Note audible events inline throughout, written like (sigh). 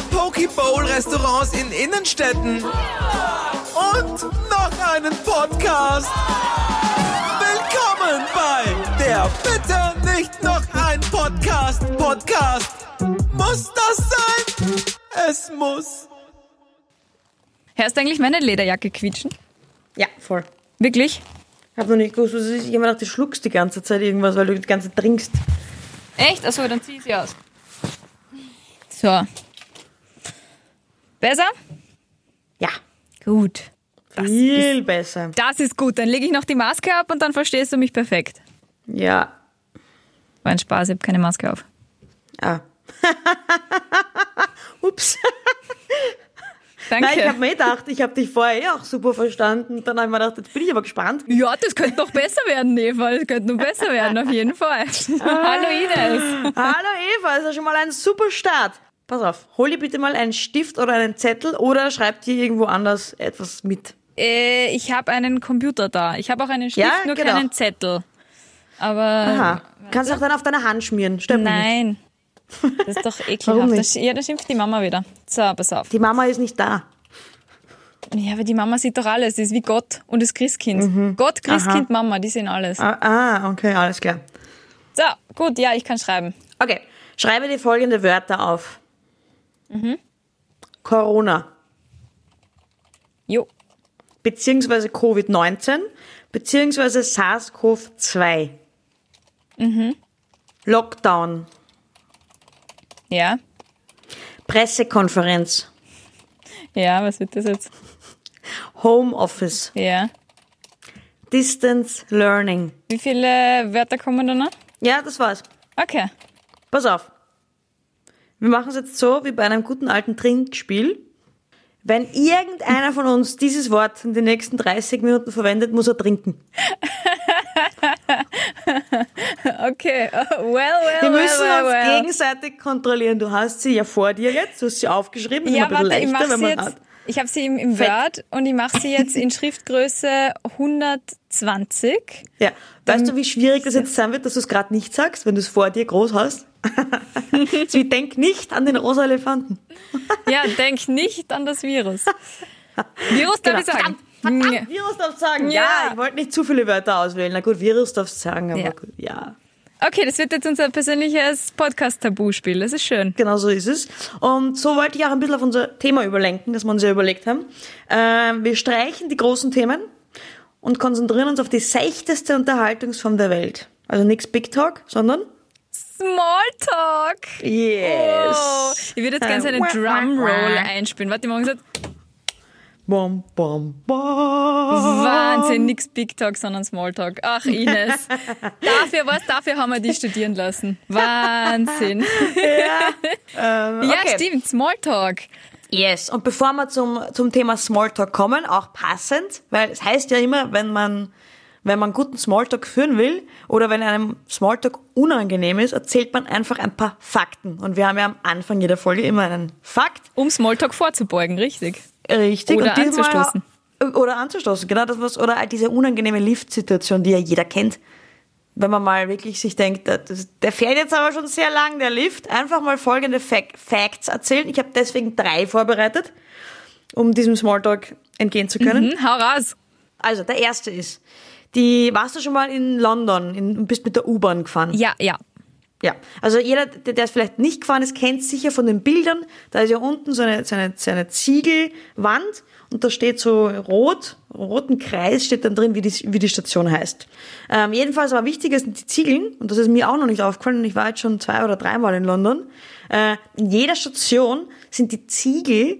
mehr Poke-Bowl-Restaurants in Innenstädten und noch einen Podcast. Willkommen bei der Bitte nicht noch ein Podcast. Podcast. Muss das sein? Es muss. Hörst du eigentlich meine Lederjacke quietschen? Ja, voll. Wirklich? Ich hab noch nicht gewusst, was es ist. Ich hab mir gedacht, du schluckst die ganze Zeit irgendwas, weil du die ganze Zeit trinkst. Echt? Achso, dann zieh ich sie aus. So. Besser? Ja, Gut. viel besser. Das ist gut. Dann lege ich noch die Maske ab und dann verstehst du mich perfekt. Ja. War ein Spaß, ich habe keine Maske auf. Ah. (laughs) Ups. Danke. Nein, ich habe mir gedacht, ich habe dich vorher eh auch super verstanden. Dann habe ich mir gedacht, jetzt bin ich aber gespannt. ja, das könnte noch besser werden, Eva. Das könnte noch besser werden, auf jeden Fall. (laughs) Hallo Ines. Hallo Eva, ist ja schon mal ein super Start. Pass auf, hol dir bitte mal einen Stift oder einen Zettel oder schreib dir irgendwo anders etwas mit. Äh, ich habe einen Computer da. Ich habe auch einen Stift, Ja, nur genau. keinen Zettel. Aber Aha. Kannst auch dann auf deine Hand schmieren. Stört mich nicht. nein. (laughs) Das ist doch Warum ekelhaft. nicht? Das, ja, da schimpft die Mama wieder. So, pass auf. Die Mama ist nicht da. Ja, aber die Mama sieht doch alles. Die ist wie Gott und das Christkind. Gott, Christkind, Mama, die sehen alles. Ah, ah, okay, alles klar. So, gut, ja, ich kann schreiben. Okay, schreibe dir folgende Wörter auf. Corona, Jo. beziehungsweise Covid-19, beziehungsweise SARS-CoV-2. Lockdown, Ja. Pressekonferenz, Ja, was wird das jetzt? Homeoffice, Ja. Distance Learning. Wie viele Wörter kommen da noch? Ja, das war's. Okay. Pass auf. Wir machen es jetzt so wie bei einem guten alten Trinkspiel. Wenn irgendeiner von uns dieses Wort in den nächsten 30 Minuten verwendet, muss er trinken. (laughs) Okay. (laughs) Well, well, Wir müssen well, uns well. gegenseitig kontrollieren. Du hast sie ja vor dir jetzt, du hast sie aufgeschrieben. Ja, ein warte, ich bisschen leichter, wenn sie man jetzt. hat. Ich habe sie im, im. Word und ich mache sie jetzt in Schriftgröße 120. Ja. Weißt du, wie schwierig das jetzt sein wird, dass du es gerade nicht sagst, wenn du es vor dir groß hast? (laughs) so, ich denk nicht an den rosa Elefanten. Ja, denk nicht an das Virus. Virus darf ich sagen. Verdammt, verdammt, Virus darfst du sagen. Ja. Ja, ich wollte nicht zu viele Wörter auswählen. Na gut, Virus darfst du sagen, aber Ja. gut, ja. Okay, das wird jetzt unser persönliches Podcast-Tabu-Spiel. Das ist schön. Genau so ist es. Und so wollte ich auch ein bisschen auf unser Thema überlenken, das wir uns ja überlegt haben. Ähm, wir streichen die großen Themen und konzentrieren uns auf die seichteste Unterhaltungsform der Welt. Also nichts Big Talk, sondern Smalltalk. Yes. Oh, ich würde jetzt gerne eine Äh, Drumroll einspielen. Warte, morgen gesagt, Bom, bom, bom. Wahnsinn, nix Big Talk, sondern Smalltalk. Ach, Ines. (laughs) dafür, was, dafür haben wir die studieren lassen. Wahnsinn. (laughs) Ähm, Ja, okay. stimmt, Smalltalk. Yes. Und bevor wir zum, zum Thema Smalltalk kommen, auch passend, weil es heißt ja immer, wenn man, wenn man guten Smalltalk führen will oder wenn einem Smalltalk unangenehm ist, erzählt man einfach ein paar Fakten. Und wir haben ja am Anfang jeder Folge immer einen Fakt. Um Smalltalk vorzubeugen, richtig. Richtig. Oder und anzustoßen. Oder anzustoßen, genau das was, oder diese unangenehme Lift-Situation, die ja jeder kennt. Wenn man mal wirklich sich denkt, das, der fährt jetzt aber schon sehr lang, der Lift, einfach mal folgende Fac Facts erzählen. Ich habe deswegen drei vorbereitet, um diesem Smalltalk entgehen zu können. Hm, hau raus. Also, der erste ist, die, warst du schon mal in London und bist mit der U-Bahn gefahren? Ja, ja. Ja, also jeder, der der es vielleicht nicht gefahren ist, kennt sicher von den Bildern. Da ist ja unten so eine, so eine, so eine Ziegelwand und da steht so rot, roten Kreis steht dann drin, wie die, wie die Station heißt. Ähm, jedenfalls aber wichtiger sind die Ziegeln und das ist mir auch noch nicht aufgefallen und ich war jetzt schon zwei oder dreimal in London. Äh, in jeder Station sind die Ziegel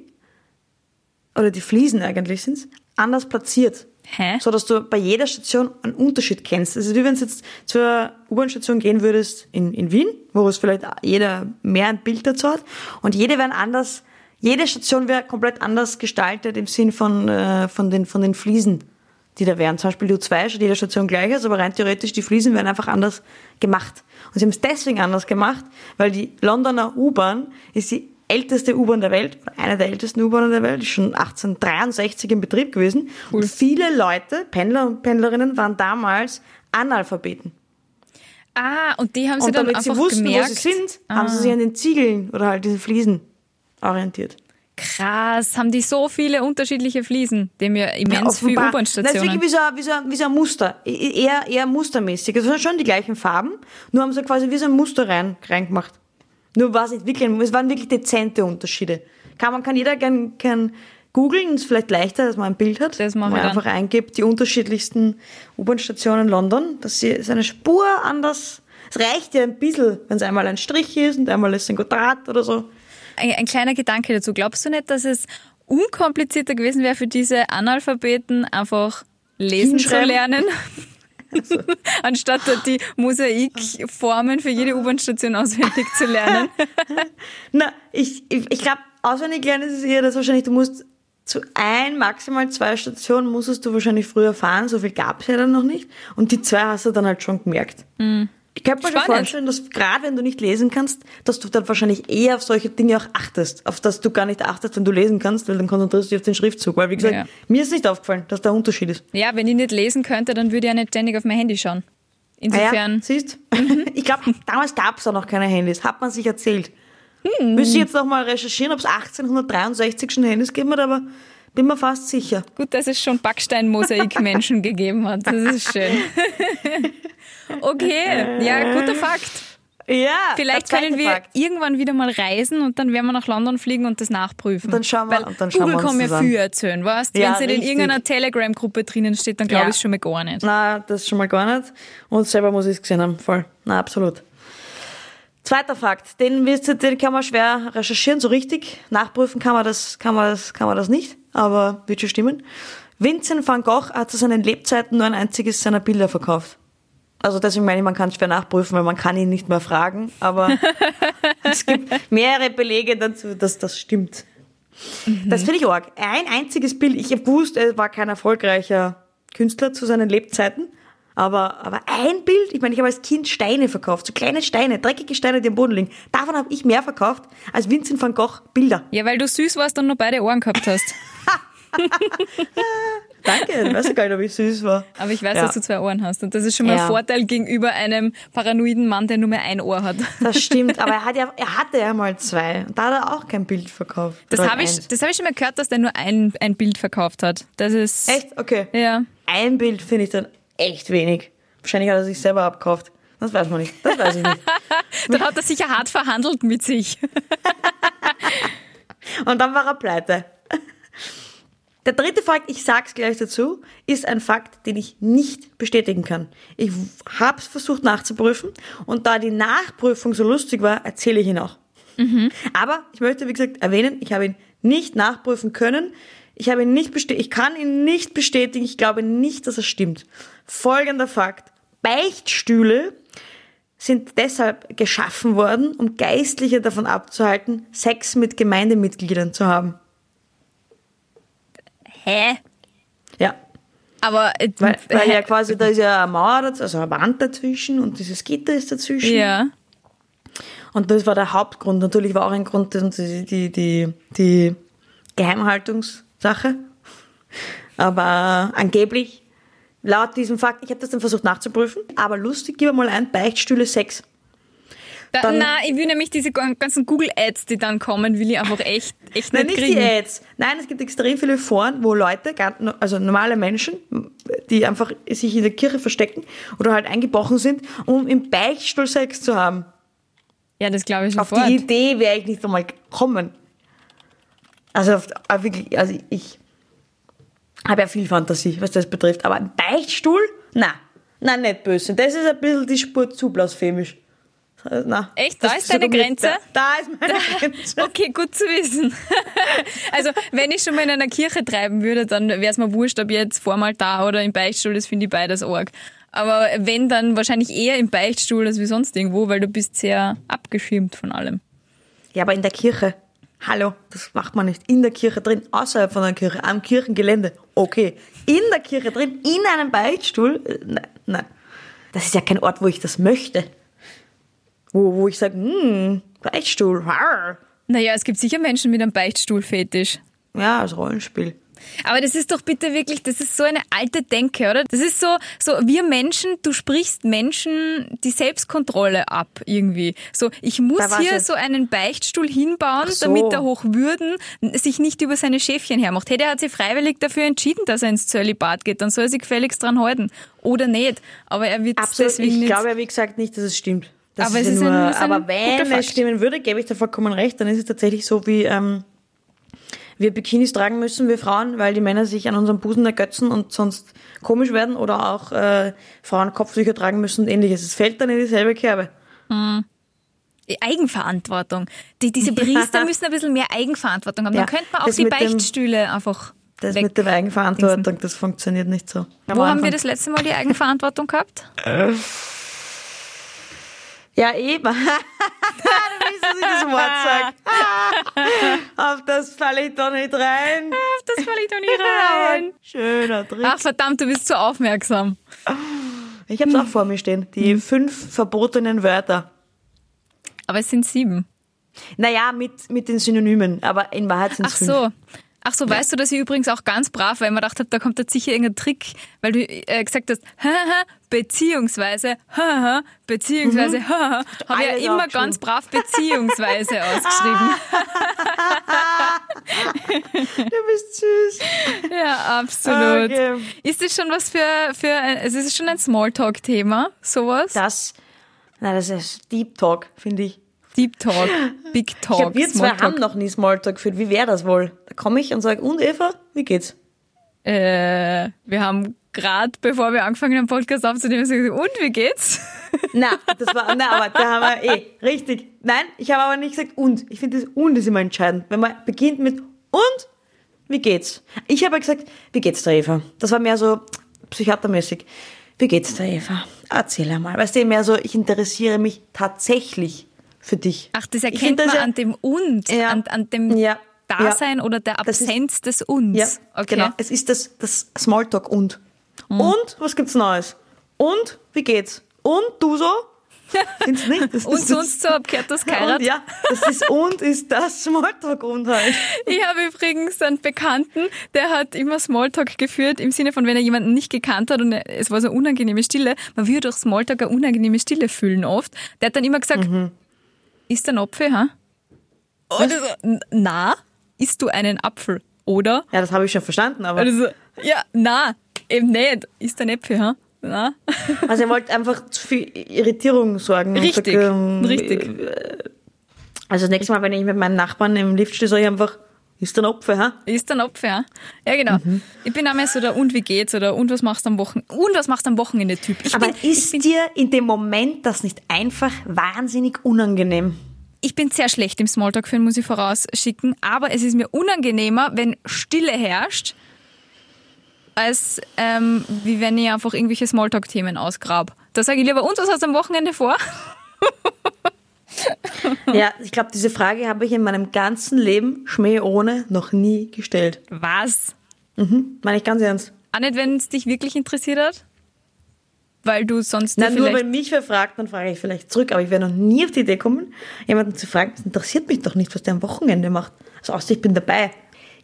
oder die Fliesen eigentlich sind's anders platziert Hä? so dass du bei jeder Station einen Unterschied kennst. Also wie wenn du jetzt zur U-Bahn-Station gehen würdest in, in Wien, wo es vielleicht jeder mehr ein Bild dazu hat und jede wären anders, jede Station wäre komplett anders gestaltet im Sinn von, äh, von, den, von den Fliesen, die da wären. Zum Beispiel U2 ist jede Station gleich ist, aber rein theoretisch die Fliesen werden einfach anders gemacht. Und sie haben es deswegen anders gemacht, weil die Londoner U-Bahn ist die älteste U-Bahn der Welt, eine der ältesten U-Bahnen der Welt, ist schon 1863 in Betrieb gewesen. Und viele Leute, Pendler und Pendlerinnen, waren damals Analphabeten. Ah, und die haben sie Und dann damit einfach sie wussten, gemerkt. wo sie sind, haben sie sich an den Ziegeln oder halt diese Fliesen orientiert. Krass, haben die so viele unterschiedliche Fliesen? Die ja immens viele offenbar. Das ist U-Bahn-Stationen. wirklich wie so, ein- wie, so, wie so ein Muster. E- Eher, eher mustermäßig. Es sind schon die gleichen Farben, nur haben sie quasi wie so ein Muster rein, reingemacht. Nur war es nicht wirklich, es waren wirklich dezente Unterschiede. Kann man, kann jeder gern, gern googeln, ist vielleicht leichter, dass man ein Bild hat. Das machen man wir dann. einfach eingibt, die unterschiedlichsten U-Bahn-Stationen in London, dass sie ist eine Spur anders. Es reicht ja ein bisschen, wenn es einmal ein Strich ist und einmal ist ein Quadrat oder so. Ein, ein kleiner Gedanke dazu. Glaubst du nicht, dass es unkomplizierter gewesen wäre für diese Analphabeten, einfach lesen zu Hinschreiben? (laughs) lernen? (laughs) Anstatt die Mosaikformen für jede U-Bahn-Station auswendig zu lernen. (laughs) Na, ich, ich, ich glaube, auswendig lernen ist es eher das wahrscheinlich, du musst zu ein, maximal zwei Stationen musstest du wahrscheinlich früher fahren, so viel gab es ja dann noch nicht. Und die zwei hast du dann halt schon gemerkt. Ich könnte mir schon vorstellen, dass gerade wenn du nicht lesen kannst, dass du dann wahrscheinlich eher auf solche Dinge auch achtest, auf das du gar nicht achtest, wenn du lesen kannst, weil dann konzentrierst du dich auf den Schriftzug. Weil, wie gesagt, Ja. mir ist nicht aufgefallen, dass da ein Unterschied ist. Ja, wenn ich nicht lesen könnte, dann würde ich ja nicht ständig auf mein Handy schauen. Ah ja, Insofern, siehst (laughs) Ich glaube, damals gab es auch noch keine Handys, hat man sich erzählt. Müsste ich jetzt noch mal recherchieren, ob es 1863 schon Handys gegeben hat, aber bin mir fast sicher. gut, dass es schon Backstein-Mosaik-Menschen (laughs) gegeben hat. Das ist schön. (laughs) okay, ja, guter Fakt. Ja, Vielleicht können wir Fakt. irgendwann wieder mal reisen und dann werden wir nach London fliegen und das nachprüfen. Dann schauen wir- Weil und dann schauen Google wir kann an. viel erzählen, weißt Ja, Wenn es in irgendeiner Telegram-Gruppe drinnen steht, dann glaube Ja. ich schon mal gar nicht. Na, das schon mal gar nicht. Und selber muss ich es gesehen haben. Voll. Na, absolut. Zweiter Fakt, den, den kann man schwer recherchieren, so richtig. Nachprüfen kann man das, kann man das, kann man das nicht, aber wird schon stimmen. Vincent van Gogh hat zu seinen Lebzeiten nur ein einziges seiner Bilder verkauft. Also deswegen meine ich, man kann es schwer nachprüfen, weil man kann ihn nicht mehr fragen, aber (laughs) es gibt mehrere Belege dazu, dass das stimmt. Das finde ich arg. Ein einziges Bild. Ich habe gewusst, er war kein erfolgreicher Künstler zu seinen Lebzeiten. Aber, aber ein Bild, ich meine, ich habe als Kind Steine verkauft, so kleine Steine, dreckige Steine, die am Boden liegen. Davon habe ich mehr verkauft als Vincent van Gogh Bilder. Ja, weil du süß warst und nur beide Ohren gehabt hast. (laughs) Danke, ich weiß ja gar nicht, ob ich süß war. Aber ich weiß, Ja. dass du zwei Ohren hast. Und das ist schon mal Ja. ein Vorteil gegenüber einem paranoiden Mann, der nur mehr ein Ohr hat. Das stimmt, aber er, hat ja, er hatte ja mal zwei. Und da hat er auch kein Bild verkauft. Das habe ich, das hab ich schon mal gehört, dass der nur ein, ein Bild verkauft hat. Das ist. Echt? Okay. Ja. Ein Bild finde ich dann echt wenig. Wahrscheinlich hat er sich selber abgekauft. Das weiß man nicht. Das weiß ich nicht. (laughs) Dann hat er sicher hart verhandelt mit sich. (laughs) Und dann war er pleite. Der dritte Fakt, ich sag's gleich dazu, ist ein Fakt, den ich nicht bestätigen kann. Ich hab's versucht nachzuprüfen und da die Nachprüfung so lustig war, erzähle ich ihn auch. Aber ich möchte, wie gesagt, erwähnen, ich habe ihn nicht nachprüfen können. Ich habe ihn nicht bestätigt, ich kann ihn nicht bestätigen. Ich glaube nicht, dass er stimmt. Folgender Fakt. Beichtstühle sind deshalb geschaffen worden, um Geistliche davon abzuhalten, Sex mit Gemeindemitgliedern zu haben. Hä? Ja. Aber. äh, Weil, weil ja quasi, da ist ja eine Mauer, also eine Wand dazwischen und dieses Gitter ist dazwischen. Ja. Und das war der Hauptgrund. Natürlich war auch ein Grund die, die, die, die Geheimhaltungssache. Aber angeblich, laut diesem Fakt, ich habe das dann versucht nachzuprüfen, aber lustig, gib mal ein, Beichtstühle Sex. Da, na, ich will nämlich diese ganzen Google-Ads, die dann kommen, will ich einfach echt, echt Nein, nicht nicht kriegen. die Ads. Nein, es gibt extrem viele Foren, wo Leute, also normale Menschen, die einfach sich in der Kirche verstecken oder halt eingebrochen sind, um im Beichtstuhl Sex zu haben. Ja, das glaube ich Auf sofort. die Idee wäre ich nicht einmal gekommen. Also auf, auf wirklich, also ich habe ja viel Fantasie, was das betrifft. Aber ein Beichtstuhl? Na, na nicht böse. Das ist ein bisschen die Spur zu blasphemisch. Na, Echt? Da ist deine Grenze? Da, da ist meine Grenze. Okay, gut zu wissen. (laughs) Also, wenn ich schon mal in einer Kirche treiben würde, dann wäre es mir wurscht, ob jetzt vormal da oder im Beichtstuhl, das finde ich beides arg. Aber wenn, dann wahrscheinlich eher im Beichtstuhl als wie sonst irgendwo, weil du bist sehr abgeschirmt von allem. Ja, aber in der Kirche. Hallo, das macht man nicht. In der Kirche drin, außerhalb von der Kirche, am Kirchengelände. Okay. In der Kirche drin, in einem Beichtstuhl? Äh, Nein, nein. Das ist ja kein Ort, wo ich das möchte. Wo, wo ich sage, hm, Beichtstuhl, rar. Naja, es gibt sicher Menschen mit einem Beichtstuhl-Fetisch. Ja, als Rollenspiel. Aber das ist doch bitte wirklich, das ist so eine alte Denke, oder? Das ist so, so wir Menschen, du sprichst Menschen die Selbstkontrolle ab irgendwie. So, ich muss hier so einen Beichtstuhl hinbauen, so. damit der Hochwürden sich nicht über seine Schäfchen hermacht. Hey, der hat sich freiwillig dafür entschieden, dass er ins Zölibat geht. Dann soll er sich gefälligst dran halten. Oder nicht. Aber er wird Absolut. deswegen Ich nicht. glaube ja, wie gesagt, nicht, dass es stimmt. Das Aber ist es ja ist nur, ein- aber wenn es stimmen würde, gebe ich dir vollkommen recht, dann ist es tatsächlich so, wie ähm, wir Bikinis tragen müssen, wir Frauen, weil die Männer sich an unserem Busen ergötzen und sonst komisch werden oder auch äh, Frauen Kopftücher tragen müssen und ähnliches. Es fällt dann in dieselbe Kerbe. Eigenverantwortung. Die, diese Priester (laughs) müssen ein bisschen mehr Eigenverantwortung haben. Ja, Dann könnte man auch die mit dem- Beichtstühle einfach Das weg. mit der Eigenverantwortung, das funktioniert nicht so. Wo haben wir das letzte Mal die Eigenverantwortung gehabt? Ja, eben. du dass ich das Wort sage. (laughs) Auf das falle ich doch nicht rein. Das falle ich doch nie rein. Schöner Trick. Ach verdammt, du bist zu aufmerksam. Ich habe es auch vor mir stehen. Die fünf verbotenen Wörter. Aber es sind sieben. Naja, mit, mit den Synonymen, aber in Wahrheit sind es Ach fünf. Ach so, weißt du, dass ich übrigens auch ganz brav, weil ich mir gedacht habe, da kommt jetzt sicher irgendein Trick, weil du äh, gesagt hast, (laughs) haha, beziehungsweise, haha, beziehungsweise, haha, habe ich ja immer ganz brav beziehungsweise (laughs) ausgeschrieben. Du bist süß. (laughs) Ja, absolut. Okay. Ist das schon was für, für ein, also ist es schon ein Smalltalk-Thema, sowas? Das, na, das ist Deep Talk, finde ich. Deep Talk, Big Ich Talk, glaube, wir zwei haben noch nie Smalltalk geführt. Wie wäre das wohl? Da komme ich und sage, und Eva, wie geht's? Äh, wir haben gerade, bevor wir angefangen haben, Podcast aufzunehmen, gesagt, und wie geht's? Na, das war, na, aber da haben wir eh, richtig. Nein, ich habe aber nicht gesagt und. Ich finde das und ist immer entscheidend. Wenn man beginnt mit und, wie geht's? Ich habe gesagt, wie geht's der Eva? Das war mehr so psychiatermäßig. Wie geht's der Eva? Erzähl einmal. Weißt du, mehr so, ich interessiere mich tatsächlich für dich. Ach, das erkennt find das man ja- an dem und, Ja. an, an dem Ja. Dasein oder der Das ist- Absenz des uns. Ja, okay. genau. Es ist das, das Smalltalk und. Und, was gibt's Neues? Und, wie geht's? Und, du so? (laughs) Findest nicht? Das Und ist- sonst so abgekehrt das (laughs) Und, Kairat. ja, das ist und ist das Smalltalk und halt. (laughs) Ich habe übrigens einen Bekannten, der hat immer Smalltalk geführt, im Sinne von, wenn er jemanden nicht gekannt hat und es war so unangenehme Stille, man würde durch Smalltalk eine unangenehme Stille fühlen oft. Der hat dann immer gesagt, Mhm. Isst du einen Apfel, ha? Oder so, "N- na, isst du einen Apfel, oder? Ja, das habe ich schon verstanden, aber Oder so, ja, na, eben nicht, isst du einen Äpfel, ha? Na? (laughs) also er wollte einfach zu viel Irritierung sorgen. Richtig, sagt, ähm, richtig. Also das nächste Mal, wenn ich mit meinem Nachbarn im Lift stehe, sage ich einfach, ist ein Opfer, ha? Ist ein Opfer, ja. Ja, genau. Mhm. Ich bin mehr so der und wie geht's oder und was machst du am Wochenende und was machst du am Wochenende Typ. Ich Aber bin, ist dir in dem Moment das nicht einfach wahnsinnig unangenehm? ich bin sehr schlecht im Smalltalk führen, muss ich vorausschicken, aber es ist mir unangenehmer, wenn Stille herrscht, als ähm, wie wenn ich einfach irgendwelche Smalltalk-Themen ausgrab. Da sage ich lieber, und was hast du am Wochenende vor? (laughs) (laughs) Ja, ich glaube, diese Frage habe ich in meinem ganzen Leben, Schmäh ohne, noch nie gestellt. Was? Meine ich ganz ernst. Auch nicht, wenn es dich wirklich interessiert hat? Weil du sonst Na, nur wenn mich wer fragt, dann frage ich vielleicht zurück. Aber ich werde noch nie auf die Idee kommen, jemanden zu fragen, das interessiert mich doch nicht, was der am Wochenende macht. Also außer ich bin dabei.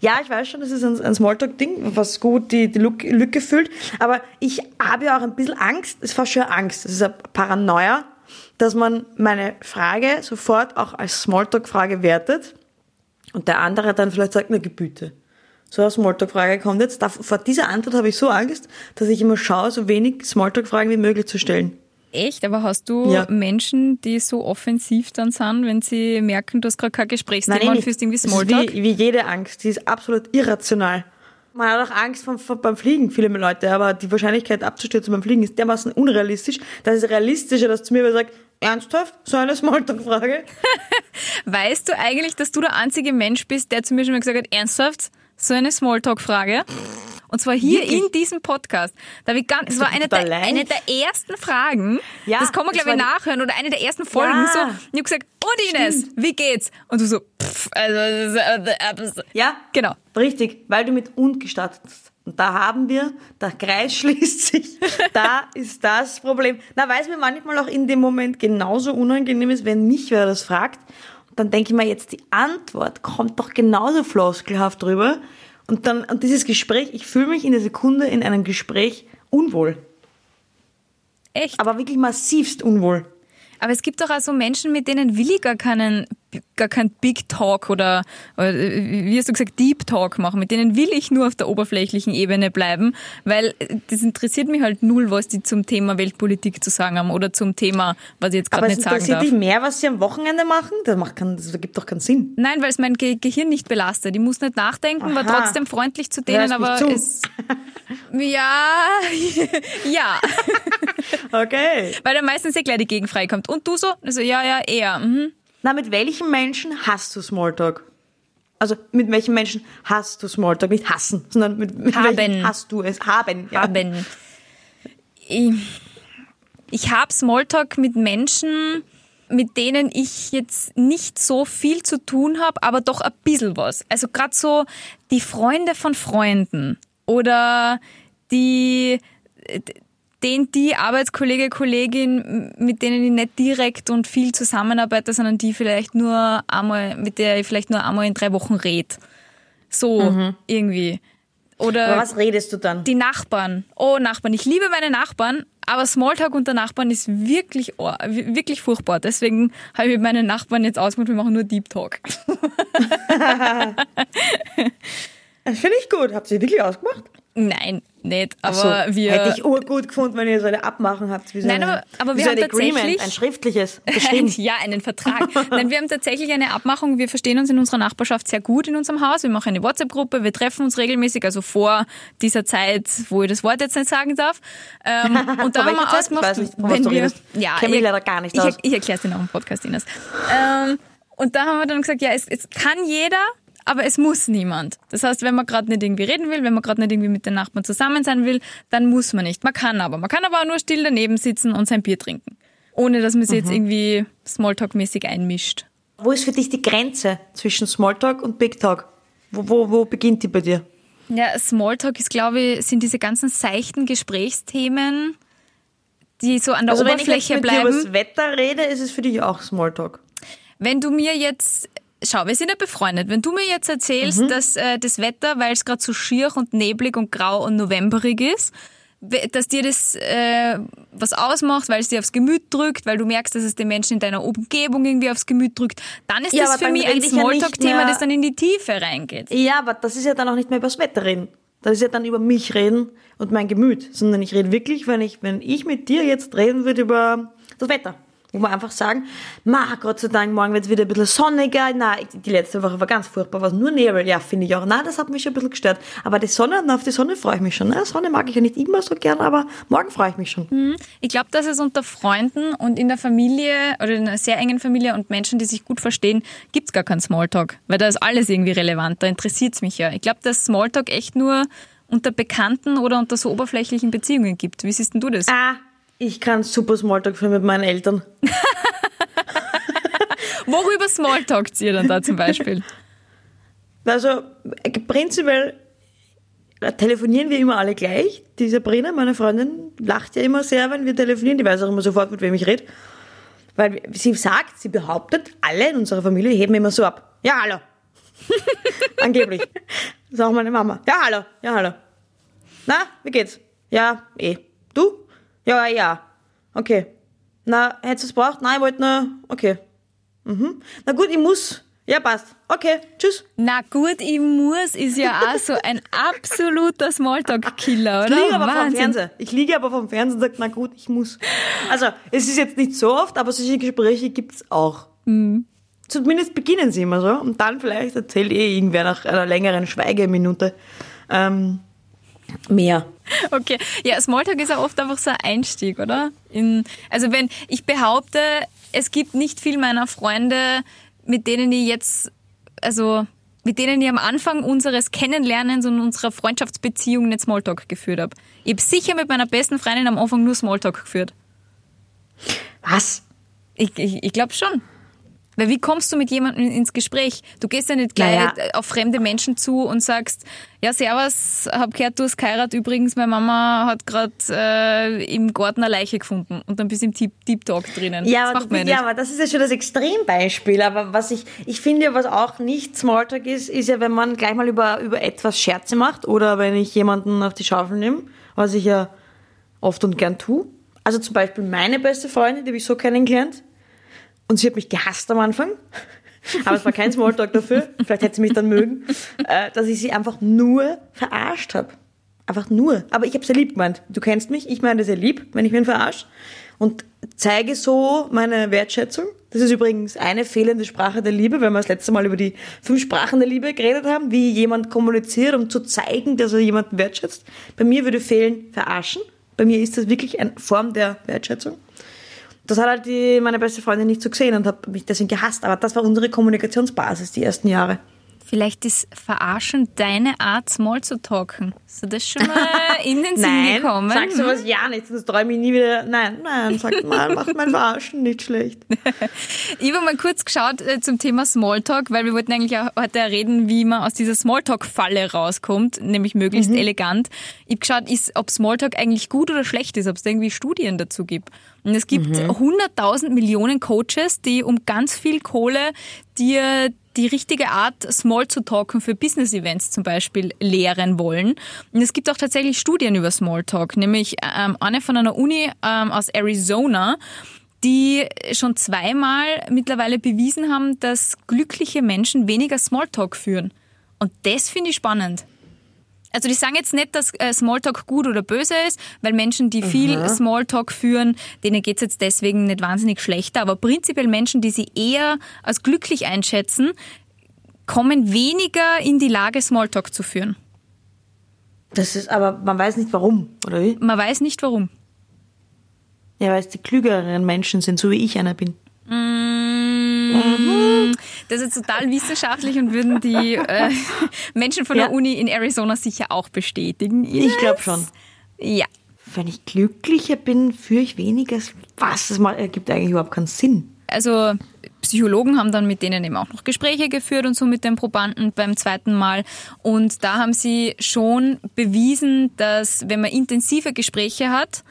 Ja, ich weiß schon, das ist ein, ein Smalltalk-Ding, was gut die, die Lück- Lücke füllt. Aber ich habe ja auch ein bisschen Angst, es ist fast schon Angst, das ist eine Paranoia, dass man meine Frage sofort auch als Smalltalk-Frage wertet und der andere dann vielleicht sagt, na Gebüte. So eine Smalltalk-Frage kommt jetzt. Vor dieser Antwort habe ich so Angst, dass ich immer schaue, so wenig Smalltalk-Fragen wie möglich zu stellen. Echt? Aber hast du Ja. Menschen, die so offensiv dann sind, wenn sie merken, du hast gerade kein Gesprächsthema Nein, und führst irgendwie Smalltalk? Wie, wie jede Angst, die ist absolut irrational. Man hat auch Angst vom, vom, beim Fliegen, viele Leute, aber die Wahrscheinlichkeit abzustürzen beim Fliegen ist dermaßen unrealistisch. Das ist realistischer, dass zu mir wer sagt, ernsthaft? So eine Smalltalk-Frage? (laughs) Weißt du eigentlich, dass du der einzige Mensch bist, der zu mir schon mal gesagt hat, ernsthaft, so eine Smalltalk-Frage? Und zwar hier Wirklich? in diesem Podcast. Da ich ganz, das war eine der, eine der ersten Fragen. Ja, das kann man, glaube ich, nachhören. Oder eine der ersten Folgen. Ja. So, und ich hab gesagt, und Ines, wie geht's? Und du so, pff, also, Ja? Genau. Richtig, weil du mit und gestartet hast. Und da haben wir, der Kreis (laughs) schließt sich. Da ist das Problem. Na, weil es mir manchmal auch in dem Moment genauso unangenehm ist, wenn mich wer das fragt. Und dann denke ich mir jetzt, die Antwort kommt doch genauso floskelhaft drüber. Und dann, und dieses Gespräch, ich fühle mich in der Sekunde in einem Gespräch unwohl. Echt? Aber wirklich massivst unwohl. Aber es gibt doch auch so Menschen, mit denen will ich gar keinen, gar keinen Big Talk oder, oder, wie hast du gesagt, Deep Talk machen. Mit denen will ich nur auf der oberflächlichen Ebene bleiben, weil das interessiert mich halt null, was die zum Thema Weltpolitik zu sagen haben oder zum Thema, was ich jetzt gerade Aber nicht sagen interessiert darf. dich mehr, was sie am Wochenende machen? Das, macht keinen, das ergibt doch keinen Sinn. Nein, weil es mein Ge Gehirn nicht belastet. Ich muss nicht nachdenken, war Aha. trotzdem freundlich zu denen, aber zu. es. (laughs) Ja, (laughs) ja. Okay. Weil dann meistens eh gleich die Gegenfrage kommt. Und du so? Also, ja, ja, eher. Mhm. Na, mit welchen Menschen hast du Smalltalk? Also mit welchen Menschen hast du Smalltalk? Nicht hassen, sondern mit, mit Haben. welchen hast du es? Haben. Ja. haben. Ich, ich habe Smalltalk mit Menschen, mit denen ich jetzt nicht so viel zu tun habe, aber doch ein bisschen was. Also gerade so die Freunde von Freunden oder die den die Arbeitskollege, Kollegin, mit denen ich nicht direkt und viel zusammenarbeite, sondern die vielleicht nur einmal, mit der ich vielleicht nur einmal in drei Wochen rede. So irgendwie. Oder Aber was redest du dann? die Nachbarn. Oh, Nachbarn. Ich liebe meine Nachbarn, aber Smalltalk unter Nachbarn ist wirklich, wirklich furchtbar. Deswegen habe ich mit meinen Nachbarn jetzt ausgemacht, wir machen nur Deep Talk. (laughs) Das finde ich gut. Habt ihr wirklich ausgemacht? Nein, nicht. Aber so, wir. Hätte ich urgut gefunden, wenn ihr so eine Abmachung habt. Wie so Nein, aber- aber wir so haben ein Agreement, tatsächlich- ein schriftliches. (laughs) Bestimmt. ja, einen Vertrag. Nein, wir haben tatsächlich eine Abmachung. Wir verstehen uns in unserer Nachbarschaft sehr gut in unserem Haus. Wir machen eine WhatsApp-Gruppe. Wir treffen uns regelmäßig, also vor dieser Zeit, wo ich das Wort jetzt nicht sagen darf. Ähm, (laughs) und da haben wir ausgemacht, weiß nicht, wenn wir, redest. ja, ich- leider gar nicht ich, aus. Ich erkläre es dir noch im Podcast, Ines. Ähm, und da haben wir dann gesagt, ja, es, es kann jeder, aber es muss niemand. Das heißt, wenn man gerade nicht irgendwie reden will, wenn man gerade nicht irgendwie mit den Nachbarn zusammen sein will, dann muss man nicht. Man kann aber. Man kann aber auch nur still daneben sitzen und sein Bier trinken. Ohne, dass man sich Mhm. jetzt irgendwie Smalltalk-mäßig einmischt. Wo ist für dich die Grenze zwischen Smalltalk und Big Talk? Wo, wo, wo beginnt die bei dir? Ja, Smalltalk ist, glaube ich, sind diese ganzen seichten Gesprächsthemen, die so an der Also wenn ich jetzt Oberfläche mit dir über bleiben. das Wetter rede, ist es für dich auch Smalltalk. Wenn du mir jetzt, schau, wir sind ja befreundet, wenn du mir jetzt erzählst, Mhm. dass äh, das Wetter, weil es gerade so schier und neblig und grau und novemberig ist, dass dir das äh, was ausmacht, weil es dir aufs Gemüt drückt, weil du merkst, dass es den Menschen in deiner Umgebung irgendwie aufs Gemüt drückt, dann ist Ja, das für mich ein ja Smalltalk-Thema, mehr- das dann in die Tiefe reingeht. Ja, aber das ist ja dann auch nicht mehr über das Wetter reden. Das ist ja dann über mich reden und mein Gemüt. Sondern ich rede wirklich, wenn ich, wenn ich mit dir jetzt reden würde über das Wetter. Wo wir einfach sagen, ma, Gott sei Dank, morgen wird es wieder ein bisschen sonniger. Na, die letzte Woche war ganz furchtbar, war nur Nebel. Ja, finde ich auch. Na, das hat mich schon ein bisschen gestört. Aber die Sonne, na, auf die Sonne freue ich mich schon. Na, Sonne mag ich ja nicht immer so gern, aber morgen freue ich mich schon. Ich glaube, dass es unter Freunden und in der Familie oder in einer sehr engen Familie und Menschen, die sich gut verstehen, gibt's gar keinen Smalltalk, weil da ist alles irgendwie relevant, da interessiert's mich ja. Ich glaube, dass Smalltalk echt nur unter Bekannten oder unter so oberflächlichen Beziehungen gibt. Wie siehst denn du das? Ah, ich kann super Smalltalk führen mit meinen Eltern. (laughs) Worüber Smalltalkt ihr dann da zum Beispiel? Also prinzipiell telefonieren wir immer alle gleich. Die Sabrina, meine Freundin, lacht ja immer sehr, wenn wir telefonieren. Die weiß auch immer sofort, mit wem ich rede. Weil sie sagt, sie behauptet, alle in unserer Familie heben immer so ab. Ja, hallo. (laughs) Angeblich. Das ist auch meine Mama. Ja, hallo. Ja, hallo. Na, wie geht's? Ja, eh. Du? Ja, ja. Okay. Na, hättest du es braucht? Nein, ich wollte nur... Okay. Mhm. Na gut, ich muss. Ja, passt. Okay, tschüss. Na gut, ich muss ist ja auch so ein absoluter Smalltalk-Killer, Ich oder? liege aber vom Wahnsinn. Fernseher. Ich liege aber vom Fernseher und sage, na gut, ich muss. Also, es ist jetzt nicht so oft, aber solche Gespräche gibt's auch. Mhm. Zumindest beginnen sie immer so. Und dann vielleicht erzählt eh irgendwer nach einer längeren Schweigeminute ähm, mehr. Okay, ja, Smalltalk ist ja oft einfach so ein Einstieg, oder? In, also wenn ich behaupte, es gibt nicht viel meiner Freunde, mit denen ich jetzt, also mit denen ich am Anfang unseres Kennenlernens und unserer Freundschaftsbeziehung nicht Smalltalk geführt habe. Ich habe sicher mit meiner besten Freundin am Anfang nur Smalltalk geführt. Was? Ich, ich, ich glaube schon. Weil wie kommst du mit jemandem ins Gespräch? Du gehst ja nicht gleich Naja. auf fremde Menschen zu und sagst, ja servus, hab gehört, du hast geheiratet. Übrigens, meine Mama hat gerade äh, im Garten eine Leiche gefunden. Und dann bist du im Deep, Deep Talk drinnen. Ja, das aber, ja aber das ist ja schon das Extrembeispiel. Aber was ich, ich finde, was auch nicht Smalltalk ist, ist ja, wenn man gleich mal über, über etwas Scherze macht oder wenn ich jemanden auf die Schaufel nehme, was ich ja oft und gern tue. Also zum Beispiel meine beste Freundin, die habe ich so kennengelernt. Und sie hat mich gehasst am Anfang. Aber es war kein Smalltalk dafür. Vielleicht hätte sie mich dann mögen. Äh, dass ich sie einfach nur verarscht habe. Einfach nur. Aber ich habe sehr lieb gemeint. Du kennst mich, ich meine sehr lieb, wenn ich wen verarsche. Und zeige so meine Wertschätzung. Das ist übrigens eine fehlende Sprache der Liebe, weil wir das letzte Mal über die fünf Sprachen der Liebe geredet haben, wie jemand kommuniziert, um zu zeigen, dass er jemanden wertschätzt. Bei mir würde fehlen verarschen. Bei mir ist das wirklich eine Form der Wertschätzung. Das hat halt die, meine beste Freundin nicht so gesehen und hat mich deswegen gehasst. Aber das war unsere Kommunikationsbasis die ersten Jahre. Vielleicht ist Verarschen deine Art, Small zu talken. Ist dir das schon mal (laughs) in den Sinn Nein, gekommen? sag sowas ja nicht, sonst träume ich nie wieder. Nein, nein, sag mal, macht mein Verarschen nicht schlecht. (laughs) Ich habe mal kurz geschaut äh, zum Thema Smalltalk, weil wir wollten eigentlich auch heute reden, wie man aus dieser Smalltalk-Falle rauskommt, nämlich möglichst elegant. Ich habe geschaut, ist, ob Smalltalk eigentlich gut oder schlecht ist, ob es irgendwie Studien dazu gibt. Und es gibt 100.000 Millionen Coaches, die um ganz viel Kohle dir die richtige Art, Small zu talken für Business-Events zum Beispiel lehren wollen. Und es gibt auch tatsächlich Studien über Smalltalk, nämlich ähm, eine von einer Uni ähm, aus Arizona, die schon zweimal mittlerweile bewiesen haben, dass glückliche Menschen weniger Smalltalk führen. Und das finde ich spannend. Also die sagen jetzt nicht, dass äh, Smalltalk gut oder böse ist, weil Menschen, die viel Smalltalk führen, denen geht's jetzt deswegen nicht wahnsinnig schlechter. Aber prinzipiell Menschen, die sie eher als glücklich einschätzen, kommen weniger in die Lage, Smalltalk zu führen. Das ist, aber man weiß nicht warum, oder wie? Man weiß nicht warum. Ja, weil es die klügeren Menschen sind, so wie ich einer bin. Das ist total wissenschaftlich und würden die äh, (laughs) Menschen von der Ja. Uni in Arizona sicher auch bestätigen. Ich glaube schon. Ja. Wenn ich glücklicher bin, führe ich weniger. Was? Das ergibt eigentlich überhaupt keinen Sinn. Also Psychologen haben dann mit denen eben auch noch Gespräche geführt und so mit den Probanden beim zweiten Mal. Und da haben sie schon bewiesen, dass wenn man intensive Gespräche hat,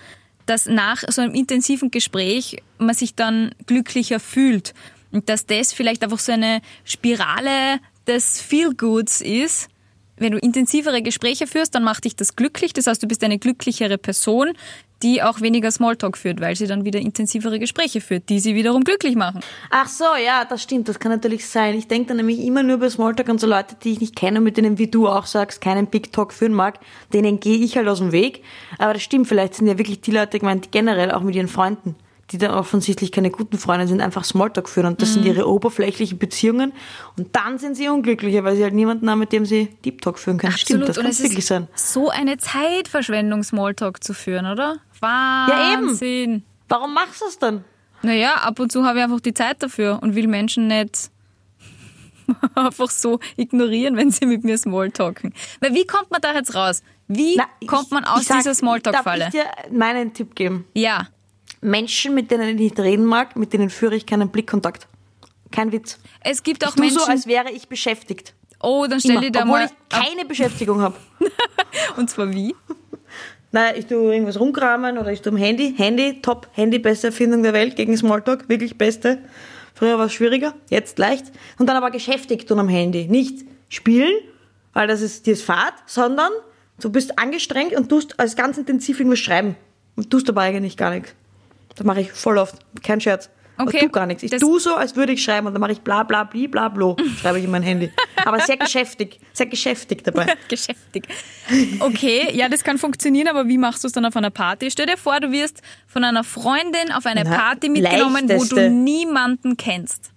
dass nach so einem intensiven Gespräch man sich dann glücklicher fühlt. Und dass das vielleicht einfach so eine Spirale des Feel-Goods ist. Wenn du intensivere Gespräche führst, dann macht dich das glücklich. Das heißt, du bist eine glücklichere Person, die auch weniger Smalltalk führt, weil sie dann wieder intensivere Gespräche führt, die sie wiederum glücklich machen. Ach so, ja, das stimmt, das kann natürlich sein. Ich denke dann nämlich immer nur bei Smalltalk an so Leute, die ich nicht kenne, mit denen, wie du auch sagst, keinen Big Talk führen mag, denen gehe ich halt aus dem Weg. Aber das stimmt, vielleicht sind ja wirklich die Leute gemeint, die generell auch mit ihren Freunden, die dann offensichtlich keine guten Freunde sind, einfach Smalltalk führen. Und das sind ihre oberflächlichen Beziehungen. Und dann sind sie unglücklicher, weil sie halt niemanden haben, mit dem sie Deep Talk führen können. Stimmt, das und kann wirklich ist sein. so eine Zeitverschwendung, Smalltalk zu führen, oder? Ja, eben. Wahnsinn. Warum machst du es dann? Naja, ab und zu habe ich einfach die Zeit dafür und will Menschen nicht (laughs) einfach so ignorieren, wenn sie mit mir Smalltalken. Weil wie kommt man da jetzt raus? Wie Na, ich- kommt man aus ich sag, dieser Smalltalk-Falle? Ich dir meinen Tipp geben? Ja. Menschen, mit denen ich nicht reden mag, mit denen führe ich keinen Blickkontakt. Kein Witz. Es gibt auch Ich tue Menschen. so, als wäre ich beschäftigt. oh, dann stell dir da obwohl mal. ich keine Beschäftigung habe. (laughs) Und zwar wie? Nein, ich tue irgendwas rumkramen oder ich tue am Handy. Handy, top, Handy, beste Erfindung der Welt gegen Smalltalk, wirklich beste. Früher war es schwieriger, jetzt leicht. Und dann aber geschäftigt tun am Handy. Nicht spielen, weil das ist, dir ist Fahrt, sondern du bist angestrengt und tust als ganz intensiv irgendwas schreiben. Und tust dabei eigentlich gar nichts. Das mache ich voll oft. Kein Scherz. Okay, Ich tu gar nichts. Ich das- tu so, als würde ich schreiben und dann mache ich bla bla bli bla blo. (laughs) Schreibe ich in mein Handy. Aber sehr geschäftig. Sehr geschäftig dabei. (laughs) Geschäftig. Okay, ja, das kann funktionieren, aber wie machst du es dann auf einer Party? Stell dir vor, du wirst von einer Freundin auf eine Na, Party mitgenommen, wo leichteste. du niemanden kennst.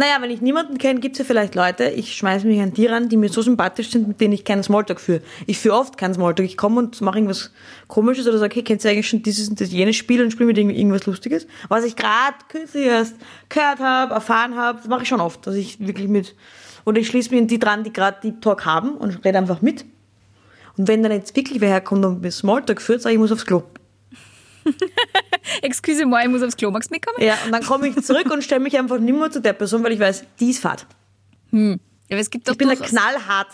Ja. Naja, wenn ich niemanden kenne, gibt es ja vielleicht Leute, ich schmeiße mich an die ran, die mir so sympathisch sind, mit denen ich keinen Smalltalk führe. Ich führe oft keinen Smalltalk. Ich komme und mache irgendwas Komisches oder sage, hey, kennst du eigentlich schon dieses und das jenes Spiel und spiele mit irgendwas Lustiges? Was ich gerade kürzlich erst gehört habe, erfahren habe, das mache ich schon oft, dass ich wirklich mit, oder ich schließe mich an die dran, die gerade Deep Talk haben und rede einfach mit. Und wenn dann jetzt wirklich wer herkommt und mir Smalltalk führt, sage ich, ich muss aufs Klo. (laughs) Excuse-moi, ich muss aufs Klo. Magst mitkommen? Ja, und dann komme ich zurück und stelle mich einfach nicht mehr zu der Person, weil ich weiß, die ist fad. Ja, aber es gibt doch Ich bin da knallhart.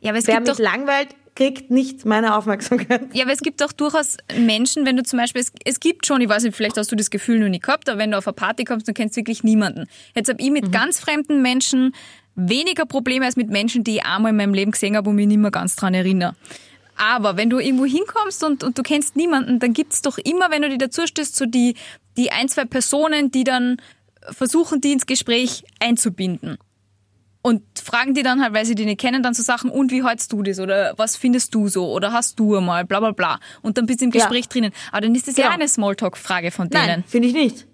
Ja, aber es Wer gibt mich doch langweilt, kriegt nicht meine Aufmerksamkeit. Ja, aber es gibt auch durchaus Menschen, wenn du zum Beispiel, es, es gibt schon, ich weiß nicht, vielleicht hast du das Gefühl noch nie gehabt, aber wenn du auf eine Party kommst, du kennst wirklich niemanden. Jetzt habe ich mit ganz fremden Menschen weniger Probleme als mit Menschen, die ich einmal in meinem Leben gesehen habe und mich nicht mehr ganz dran erinnere. Aber wenn du irgendwo hinkommst und, und du kennst niemanden, dann gibt's doch immer, wenn du die dazu stößt, so die, die ein, zwei Personen, die dann versuchen, die ins Gespräch einzubinden. Und fragen die dann halt, weil sie die nicht kennen, dann so Sachen, und wie hältst du das? Oder was findest du so? Oder hast du einmal? Bla bla bla. Und dann bist du im Ja. Gespräch drinnen. Aber dann ist das ja Genau. eine Smalltalk-Frage von denen. Nein, finde ich nicht.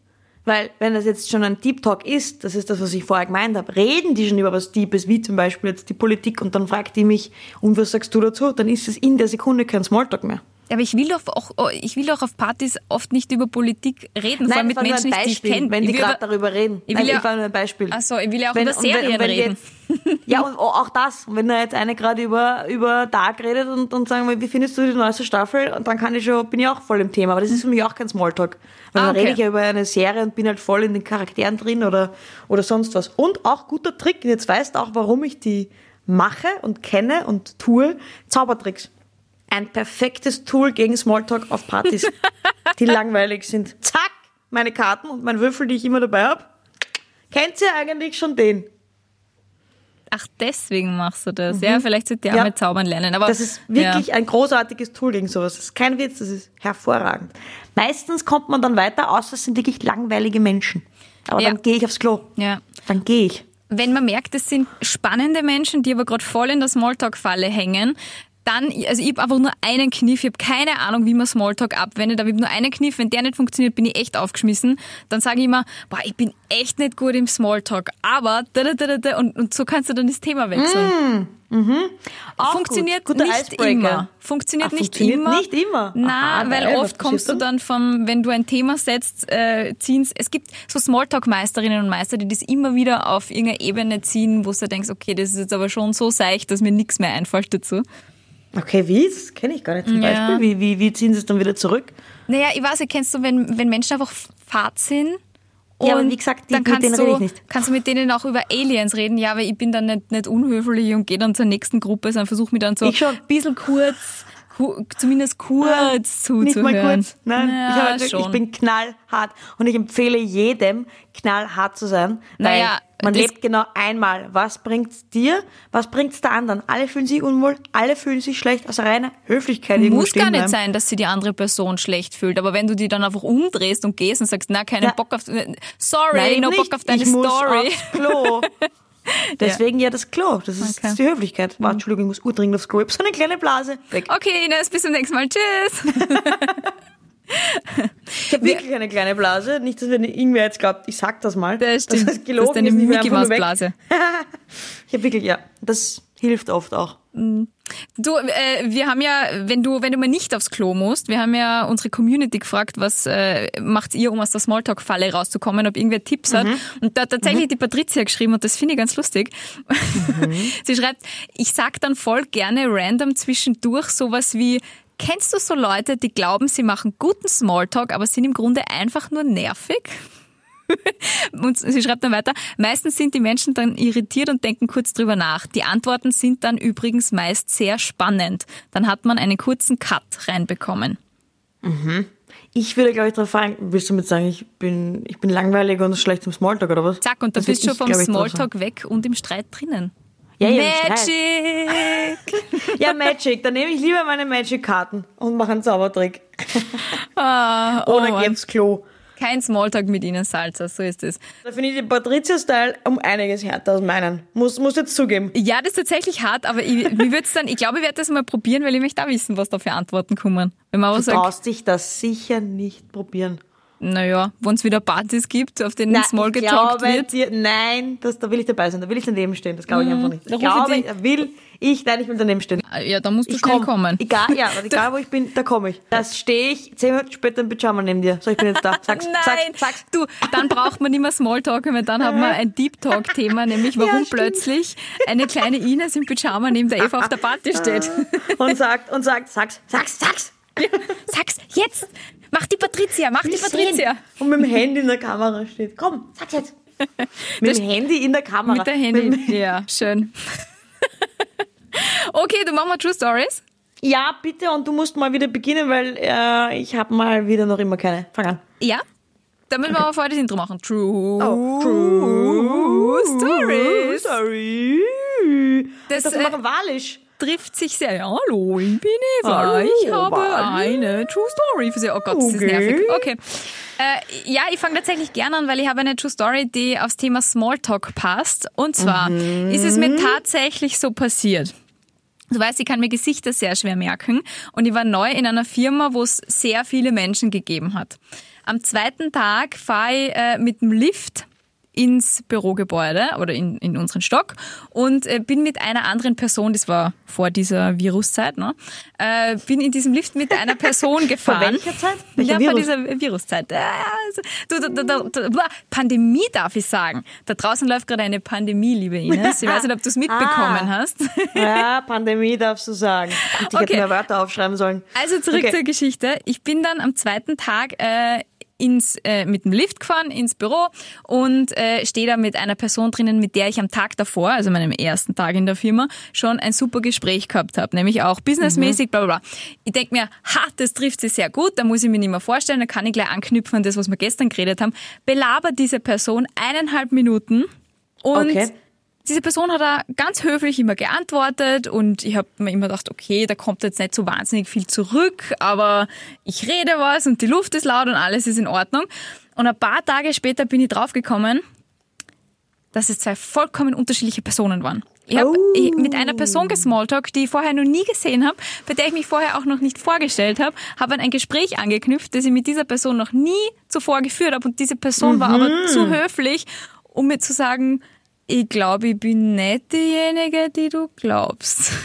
Weil, wenn das jetzt schon ein Deep Talk ist, das ist das, was ich vorher gemeint habe, reden die schon über was Deepes, wie zum Beispiel jetzt die Politik, und dann fragt die mich, und was sagst du dazu? Dann ist es in der Sekunde kein Smalltalk mehr. Aber ich will doch auch, oh, ich will doch auf Partys oft nicht über Politik reden, vor allem mit Menschen, ein die ich Beispiel, kenne. wenn Ich die gerade über- darüber reden. ich Nein, will ja- ich war nur ein Beispiel. Ach so, ich will ja auch Wenn- über wenn- Serien und wenn reden. Jetzt, ja, und auch das. Und wenn da jetzt eine gerade über, über Dark redet und, und sagen wir, wie findest du die neueste Staffel? Und dann kann ich schon, bin ich auch voll im Thema. Aber das ist für mich auch kein Smalltalk. Weil Ah, dann okay. rede ich ja über eine Serie und bin halt voll in den Charakteren drin oder, oder sonst was. Und auch guter Trick, jetzt weißt du auch, warum ich die mache und kenne und tue, Zaubertricks. Ein perfektes Tool gegen Smalltalk auf Partys, (laughs) die langweilig sind. Zack, meine Karten und mein Würfel, die ich immer dabei habe. Kennt ihr eigentlich schon den? Ach, deswegen machst du das. Ja, vielleicht sollte Mhm. Ja. mal zaubern lernen. Aber Das ist wirklich Ja. ein großartiges Tool gegen sowas. Das ist kein Witz, das ist hervorragend. Meistens kommt man dann weiter, außer es sind wirklich langweilige Menschen. Aber Ja. dann gehe ich aufs Klo. ja. Dann gehe ich. wenn man merkt, es sind spannende Menschen, die aber gerade voll in der Smalltalk-Falle hängen, dann, also ich habe einfach nur einen Kniff, ich habe keine Ahnung, wie man Smalltalk abwendet, aber ich habe nur einen Kniff, wenn der nicht funktioniert, bin ich echt aufgeschmissen. Dann sage ich immer, boah, ich bin echt nicht gut im Smalltalk, aber da, da, da, da, und, und so kannst du dann das Thema wechseln. Auch Funktioniert gut. Nicht Icebreaker. immer. Funktioniert Ah, nicht funktioniert immer. nicht immer? Na, weil was oft kommst du dann vom, wenn du ein Thema setzt, äh, ziehen's. Es gibt so Smalltalk-Meisterinnen und Meister, die das immer wieder auf irgendeine Ebene ziehen, wo du denkst, okay, das ist jetzt aber schon so seicht, dass mir nichts mehr einfällt dazu. Okay, wie? Das kenne ich gar nicht zum Ja. Beispiel. Wie, wie, wie ziehen sie es dann wieder zurück? Naja, ich weiß, kennst du, wenn, wenn Menschen einfach fad sind? Ja, aber und wie gesagt, die- dann mit kannst denen du, rede ich nicht. Kannst du mit denen auch über Aliens reden? Ja, aber ich bin dann nicht, nicht unhöflich und gehe dann zur nächsten Gruppe, sondern versuche mich dann so ein bisschen kurz, ku- zumindest kurz zuzuhören. Nicht mal kurz. Nein, ja, ich, hab ich bin knallhart. Und ich empfehle jedem, knallhart zu sein. Naja, man lebt genau einmal. Was bringt's dir? Was bringt's der anderen? Alle fühlen sich unwohl, alle fühlen sich schlecht aus reiner Höflichkeit. Muss gar nicht bleiben. sein, dass sie die andere Person schlecht fühlt, aber wenn du die dann einfach umdrehst und gehst und sagst, na, keinen Ja. Bock auf, sorry, Nein, no nicht. Bock auf deine ich muss Story. Aufs Klo. (laughs) Deswegen ja. das Klo. Das ist, Okay. das ist die Höflichkeit. Wow, Entschuldigung, ich muss urdringend aufs Klo. Ich so eine kleine Blase. Weg. Okay, Ines, bis zum nächsten Mal. Tschüss. (laughs) Ich habe wirklich eine kleine Blase. Nicht, dass wenn irgendwer jetzt glaubt, ich sag das mal. Das stimmt. Das ist gelogen. das ist deine ist nicht mehr Mickey einfach nur Maus weg. Blase. (laughs) Ich habe wirklich, ja, das hilft oft auch. Du, äh, wir haben ja, wenn du, wenn du mal nicht aufs Klo musst, wir haben ja unsere Community gefragt, was äh, macht ihr, um aus der Smalltalk-Falle rauszukommen, ob irgendwer Tipps hat. Und da hat tatsächlich die Patricia geschrieben und das finde ich ganz lustig. (laughs) Sie schreibt, ich sag dann voll gerne random zwischendurch sowas wie, kennst du so Leute, die glauben, sie machen guten Smalltalk, aber sind im Grunde einfach nur nervig? (laughs) Und sie schreibt dann weiter, meistens sind die Menschen dann irritiert und denken kurz drüber nach. Die Antworten sind dann übrigens meist sehr spannend. Dann hat man einen kurzen Cut reinbekommen. Ich würde, glaube ich, darauf fragen, willst du mit sagen, ich bin, ich bin langweilig und schlecht im Smalltalk oder was? Zack, und dann bist du schon vom. Smalltalk weg und im Streit drinnen. Ja, ja. Magic! (laughs) Ja, Magic. Dann nehme ich lieber meine Magic-Karten und mache einen Zaubertrick. Ah, (laughs) oh Oder Mann. geh aufs Klo. Kein Smalltalk mit ihnen, Salsa, so ist es. Da finde ich den Patricia-Style um einiges härter als meinen. Muss, muss jetzt zugeben. Ja, das ist tatsächlich hart, aber ich, mir wird's dann, ich glaube, ich werde das mal probieren, weil ich möchte da wissen, was da für Antworten kommen. Wenn man Du sagt, brauchst dich das sicher nicht probieren. Naja, wenn es wieder Partys gibt, auf denen Small getalkt wird. Dir, nein, das, da will ich dabei sein. Da will ich daneben stehen. Das glaube ich einfach nicht. Ich glaube, will ich, nein, ich will daneben stehen. Ja, da musst du Ich schnell komm. kommen. Egal, ja, (laughs) egal wo ich bin, da komme ich. Da stehe ich zehn Minuten später im Pyjama neben dir. So, ich bin jetzt da. Sag's, Nein, sag's, sag's. du, dann braucht man nicht mehr Smalltalk, weil dann hat man ein Deep Talk-Thema, nämlich warum Ja, plötzlich eine kleine Ines im Pyjama neben der Eva auf der Party steht. Und sagt, und sagt, sag's, sag's, sag's. (laughs) Sag's jetzt! Mach die Patricia, mach die Patricia. Und mit dem Handy in der Kamera steht. Komm, sag's jetzt. (laughs) mit dem Handy in der Kamera. Mit der Handy. Mit dem- Ja, schön. (laughs) okay, du machst mal True Stories. Ja, bitte, und du musst mal wieder beginnen, weil äh, ich habe mal wieder noch immer keine. Fang an. Ja. Dann müssen wir aber vorher das Intro machen. True, Oh, True Stories. Story. Das, Das, äh, machen Walisch. Trifft sich sehr. Ja, hallo, ich bin Eva. Hallo, ich habe Wally. eine True Story für Sie. Oh Gott, das ist Okay. nervig. Okay. Äh, ja, ich fange tatsächlich gerne an, weil ich habe eine True Story, die aufs Thema Smalltalk passt. Und zwar Mhm. ist es mir tatsächlich so passiert. Du weißt, ich kann mir Gesichter sehr schwer merken und ich war neu in einer Firma, wo es sehr viele Menschen gegeben hat. Am zweiten Tag fahre ich äh, mit dem Lift ins Bürogebäude oder in, in unseren Stock und äh, bin mit einer anderen Person, das war vor dieser Viruszeit, ne, äh, bin in diesem Lift mit einer Person (laughs) Vor gefahren. welcher Zeit? Welcher ja, Virus? vor dieser Viruszeit. Ja, also, du, du, du, Pandemie darf ich sagen. Da draußen läuft gerade eine Pandemie, liebe Ines. Ich weiß nicht, ob du es (laughs) mitbekommen Ah. hast. (laughs) Ja, Pandemie darfst du sagen. Ich hätte Okay. mehr Wörter aufschreiben sollen. Also zurück Okay. zur Geschichte. Ich bin dann am zweiten Tag äh, ins, äh, mit dem Lift gefahren ins Büro und äh, stehe da mit einer Person drinnen, mit der ich am Tag davor, also meinem ersten Tag in der Firma, schon ein super Gespräch gehabt habe, nämlich auch businessmäßig, bla bla bla. Ich denk mir, ha, das trifft sie sehr gut, da muss ich mir nicht mehr vorstellen, da kann ich gleich anknüpfen an das, was wir gestern geredet haben. Belabert diese Person eineinhalb Minuten und Okay. Diese Person hat da ganz höflich immer geantwortet und ich habe mir immer gedacht, okay, da kommt jetzt nicht so wahnsinnig viel zurück, aber ich rede was und die Luft ist laut und alles ist in Ordnung. Und ein paar Tage später bin ich draufgekommen, dass es zwei vollkommen unterschiedliche Personen waren. Ich habe Oh. mit einer Person gesmalltalkt, die ich vorher noch nie gesehen habe, bei der ich mich vorher auch noch nicht vorgestellt habe, habe an ein Gespräch angeknüpft, das ich mit dieser Person noch nie zuvor geführt habe und diese Person war aber zu höflich, um mir zu sagen, ich glaube, ich bin nicht diejenige, die du glaubst. (laughs)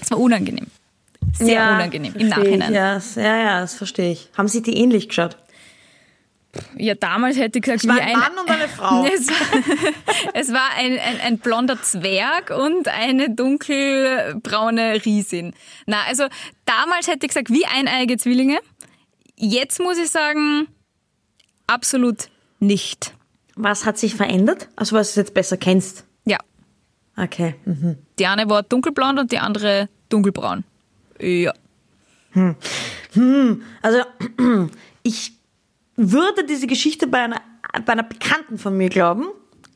Es war unangenehm. Sehr unangenehm im Nachhinein. Ich, ja, ja, ja, das verstehe ich. Haben Sie die ähnlich geschaut? Ja, damals hätte ich gesagt, Es war wie ein ein, Mann und eine Frau. (laughs) Es war, (laughs) es war ein, ein, ein blonder Zwerg und eine dunkelbraune Riesin. Na, also damals hätte ich gesagt, wie eineige Zwillinge. Jetzt muss ich sagen, absolut nicht. Was hat sich verändert? Also was du jetzt besser kennst? Ja, Okay. Mhm. die eine war dunkelblond und die andere dunkelbraun. Ja. Also (clears throat) ich würde diese Geschichte bei einer, bei einer Bekannten von mir glauben,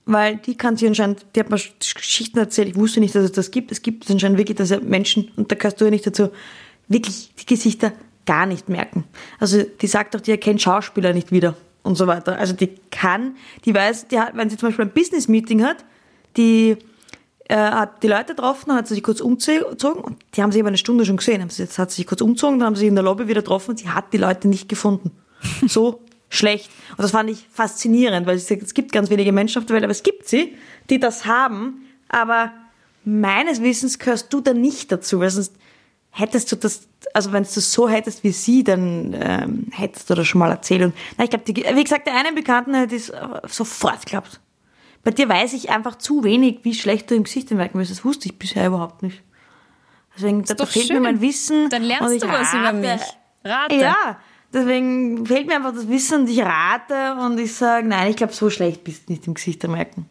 weil die kann sie anscheinend, die hat mir Geschichten erzählt, ich wusste nicht, dass es das gibt. Es gibt es anscheinend wirklich, dass Menschen, und da gehörst du ja nicht dazu, wirklich die Gesichter gar nicht merken. Also die sagt auch, die erkennt Schauspieler nicht wieder und so weiter. Also die kann, die weiß, die hat, wenn sie zum Beispiel ein Business-Meeting hat, die äh, hat die Leute getroffen, hat sie sich kurz umgezogen und die haben sie aber eine Stunde schon gesehen. Haben sie, jetzt hat sie sich kurz umgezogen, dann haben sie sich in der Lobby wieder getroffen und sie hat die Leute nicht gefunden. (laughs) So schlecht. Und das fand ich faszinierend, weil es gibt ganz wenige Menschen auf der Welt, aber es gibt sie, die das haben, aber meines Wissens gehörst du da nicht dazu, weil sonst hättest du das, also wenn du das so hättest wie sie, dann ähm, hättest du das schon mal erzählt. Und, na, ich glaube, wie gesagt, der einen Bekannten hätte es äh, sofort geklappt. Bei dir weiß ich einfach zu wenig, wie schlecht du im Gesicht merken wirst. Das wusste ich bisher überhaupt nicht. Deswegen da, fehlt mir schön. mein Wissen. Dann lernst ich du was über rate. mich. Rate. Ja, deswegen fehlt mir einfach das Wissen und ich rate und ich sage, nein, ich glaube, so schlecht bist du nicht im Gesicht merken.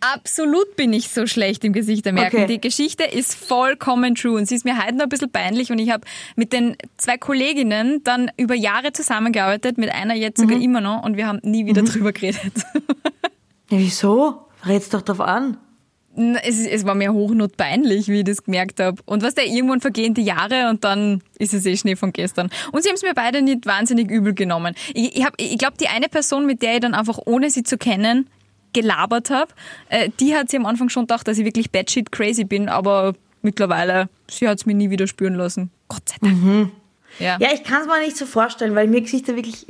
Absolut bin ich so schlecht im Gesichtermerken. Okay. Die Geschichte ist vollkommen true und sie ist mir heute noch ein bisschen peinlich und ich habe mit den zwei Kolleginnen dann über Jahre zusammengearbeitet, mit einer jetzt Mhm. sogar immer noch und wir haben nie wieder drüber geredet. (laughs) Ja, wieso? Red's doch drauf an. Es, es war mir hochnot peinlich, wie ich das gemerkt habe. Und was da irgendwann vergehen die Jahre und dann ist es eh Schnee von gestern. Und sie haben es mir beide nicht wahnsinnig übel genommen. Ich, ich, hab- ich glaube, die eine Person, mit der ich dann einfach ohne sie zu kennen gelabert habe, äh, die hat sie am Anfang schon gedacht, dass ich wirklich batshit crazy bin, aber mittlerweile, sie hat es mir nie wieder spüren lassen. Gott sei Dank. Ja. Ja, ich kann es mir nicht so vorstellen, weil ich mir Gesichter wirklich,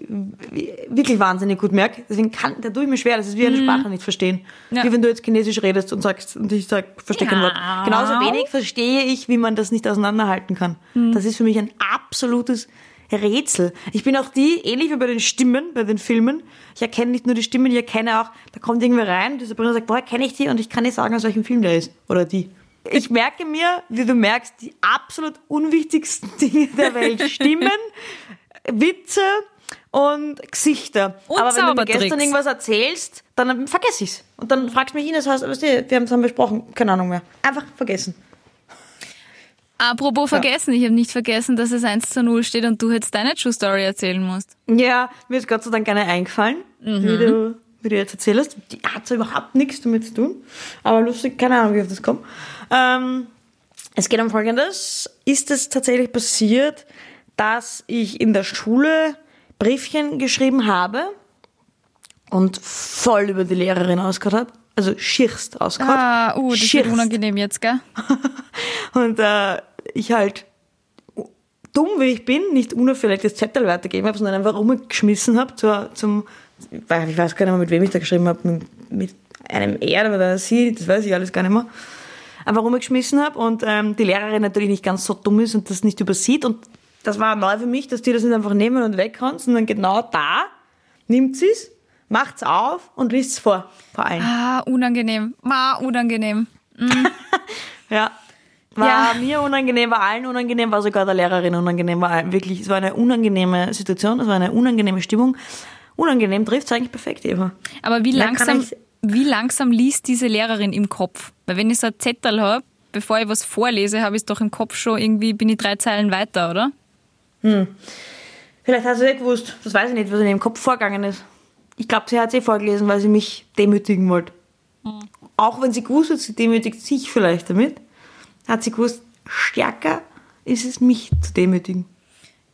wirklich wahnsinnig gut merke. Deswegen kann, da tue ich mir schwer, das ist wie eine Sprache nicht verstehen. Ja. Wie wenn du jetzt Chinesisch redest und sagst, und ich sag, verstehe kein Ja. Wort. Genauso wenig verstehe ich, wie man das nicht auseinanderhalten kann. Das ist für mich ein absolutes Rätsel. Ich bin auch die, ähnlich wie bei den Stimmen, bei den Filmen. Ich erkenne nicht nur die Stimmen, ich erkenne auch, da kommt irgendwer rein, dieser Bruder sagt, boah, kenne ich die und ich kann nicht sagen, aus welchem Film der ist. Oder die. ich merke mir, wie du merkst, die absolut unwichtigsten (laughs) Dinge der Welt stimmen, Witze und Gesichter. Und Aber wenn du mir gestern irgendwas erzählst, dann vergesse ich's. Und dann fragst du mich, Ines, weißt du, wir haben es besprochen, keine Ahnung mehr. Einfach vergessen. Apropos vergessen, ich habe nicht vergessen, dass es 1 zu 0 steht und du jetzt deine True Story erzählen musst. Ja, mir ist Gott sei Dank keine eingefallen, wie, du, wie du jetzt erzählst. Die hat zwar überhaupt nichts damit zu tun, aber lustig, keine Ahnung, wie ich auf das komme. Ähm, es geht um Folgendes. Ist es tatsächlich passiert, dass ich in der Schule Briefchen geschrieben habe und voll über die Lehrerin ausgehört habe? Also schierst ausgehört. Ah, uh, das wird Schierst. unangenehm jetzt, gell? (laughs) Und äh, ich halt dumm wie ich bin, nicht unauffällig das Zettel weitergeben habe, sondern einfach rumgeschmissen habe zur, zum, ich weiß gar nicht mehr, mit wem ich da geschrieben habe, mit, mit einem Er oder Sie, das weiß ich alles gar nicht mehr. Einfach rumgeschmissen habe und ähm, die Lehrerin natürlich nicht ganz so dumm ist und das nicht übersieht und das war neu für mich, dass die das nicht einfach nehmen und weghauen, sondern genau da nimmt sie's, macht's auf und liest's vor, vor allen. Ah, unangenehm. Ah, unangenehm. (laughs) Ja. War Ja. mir unangenehm, war allen unangenehm, war sogar der Lehrerin unangenehm, war allen wirklich, es war eine unangenehme Situation, es war eine unangenehme Stimmung. Unangenehm trifft eigentlich perfekt, Eva. Aber wie langsam, ich- wie langsam liest diese Lehrerin im Kopf? Weil wenn ich so einen Zettel habe, bevor ich was vorlese, habe ich es doch im Kopf schon irgendwie, bin ich drei Zeilen weiter, oder? Vielleicht hat sie eh gewusst, das weiß ich nicht, was in ihrem Kopf vorgegangen ist. Ich glaube, sie hat es eh vorgelesen, weil sie mich demütigen wollte. Auch wenn sie gewusst hat, sie demütigt sich vielleicht damit, hat sie gewusst, stärker ist es mich zu demütigen.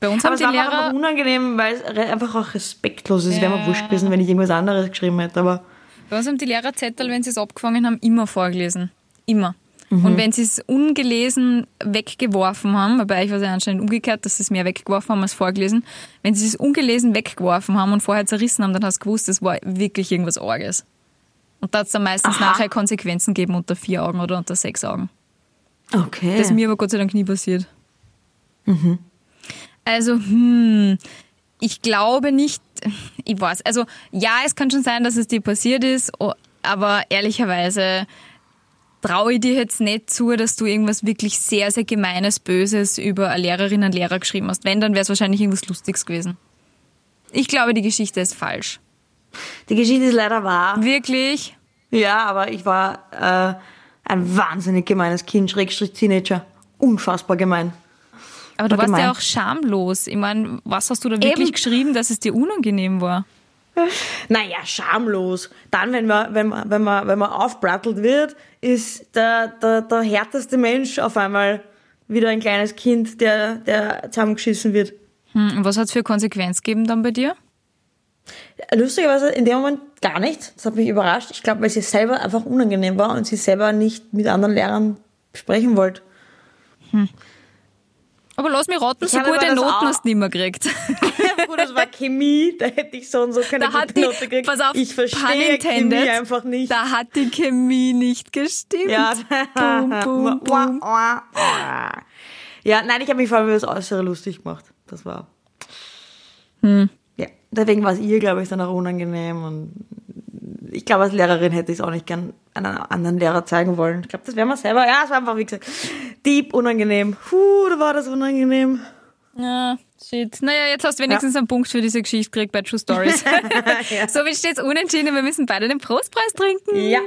Bei uns Aber haben es die war mir einfach Lehrer, unangenehm, weil es einfach auch respektlos ist. Es wäre mir Ja. wurscht gewesen, wenn ich irgendwas anderes geschrieben hätte, aber bei uns haben die Lehrer Zettel, wenn sie es abgefangen haben, immer vorgelesen. Immer. Mhm. Und wenn sie es ungelesen weggeworfen haben, bei euch war es ja anscheinend umgekehrt, dass sie es mehr weggeworfen haben als vorgelesen, wenn sie es ungelesen weggeworfen haben und vorher zerrissen haben, dann hast du gewusst, es war wirklich irgendwas Orges. Und da hat es dann meistens Aha. nachher Konsequenzen gegeben unter vier Augen oder unter sechs Augen. okay. Das ist mir aber Gott sei Dank nie passiert. Also, hm, ich glaube nicht, ich weiß, also ja, es kann schon sein, dass es dir passiert ist, aber ehrlicherweise traue ich dir jetzt nicht zu, dass du irgendwas wirklich sehr, sehr Gemeines, Böses über eine Lehrerin, einen Lehrer geschrieben hast. Wenn, dann wäre es wahrscheinlich irgendwas Lustiges gewesen. Ich glaube, die Geschichte ist falsch. Die Geschichte ist leider wahr. Wirklich? Ja, aber ich war äh, ein wahnsinnig gemeines Kind, Schrägstrich Teenager. Unfassbar gemein. Aber du War warst ja gemein. auch schamlos. Ich meine, was hast du da wirklich Eben. geschrieben, dass es dir unangenehm war? Naja, schamlos. Dann, wenn man, wenn man, wenn man, wenn man aufbrattelt wird, ist der, der, der härteste Mensch auf einmal wieder ein kleines Kind, der, der zusammengeschissen wird. Hm, und was hat es für Konsequenz gegeben dann bei dir? Lustigerweise in dem Moment gar nicht. Das hat mich überrascht. Ich glaube, weil sie selber einfach unangenehm war und sie selber nicht mit anderen Lehrern sprechen wollte. Aber lass mich raten, so habe gute Noten hast du nicht mehr gekriegt. (laughs) Das war Chemie, da hätte ich so und so keine Da hat gute die, Note gekriegt. pass auf, ich verstehe Chemie einfach nicht. Da hat die Chemie nicht gestimmt. Ja. Boom, boom, (laughs) boom. Ja, nein, ich habe mich vor allem über das Äußere lustig gemacht. Das war. Hm. Ja, deswegen war es ihr, glaube ich, dann auch unangenehm. Und ich glaube, als Lehrerin hätte ich es auch nicht gern einem anderen Lehrer zeigen wollen. Ich glaube, das wäre mir selber. Ja, es war einfach, wie gesagt, deep unangenehm. Puh, da war das unangenehm. Ja, shit. Naja, jetzt hast du wenigstens einen Punkt für diese Geschichte gekriegt bei True Stories. (laughs) So, wie steht's unentschieden? Wir müssen beide den Prostpreis trinken. Ja.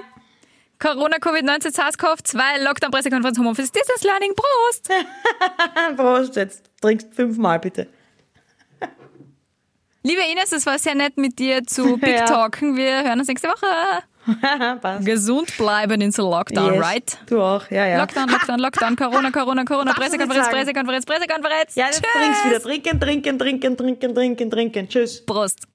Corona, Covid-19, SARS-CoV-2, Lockdown, Pressekonferenz, Homeoffice, Distance Learning, Prost! (laughs) Prost, jetzt trinkst fünfmal bitte. Liebe Ines, es war sehr nett mit dir zu Big (laughs) Ja. Talken. Wir hören uns nächste Woche. (laughs) Gesund bleiben in so Lockdown, Yes. right? Du auch, ja, ja. Lockdown, Lockdown, Lockdown, (laughs) Corona, Corona, Corona, Pressekonferenz. Pressekonferenz, Pressekonferenz. Ja, jetzt Tschüss. trinkst wieder. Trinken, trinken, trinken, trinken, trinken. Tschüss. Prost.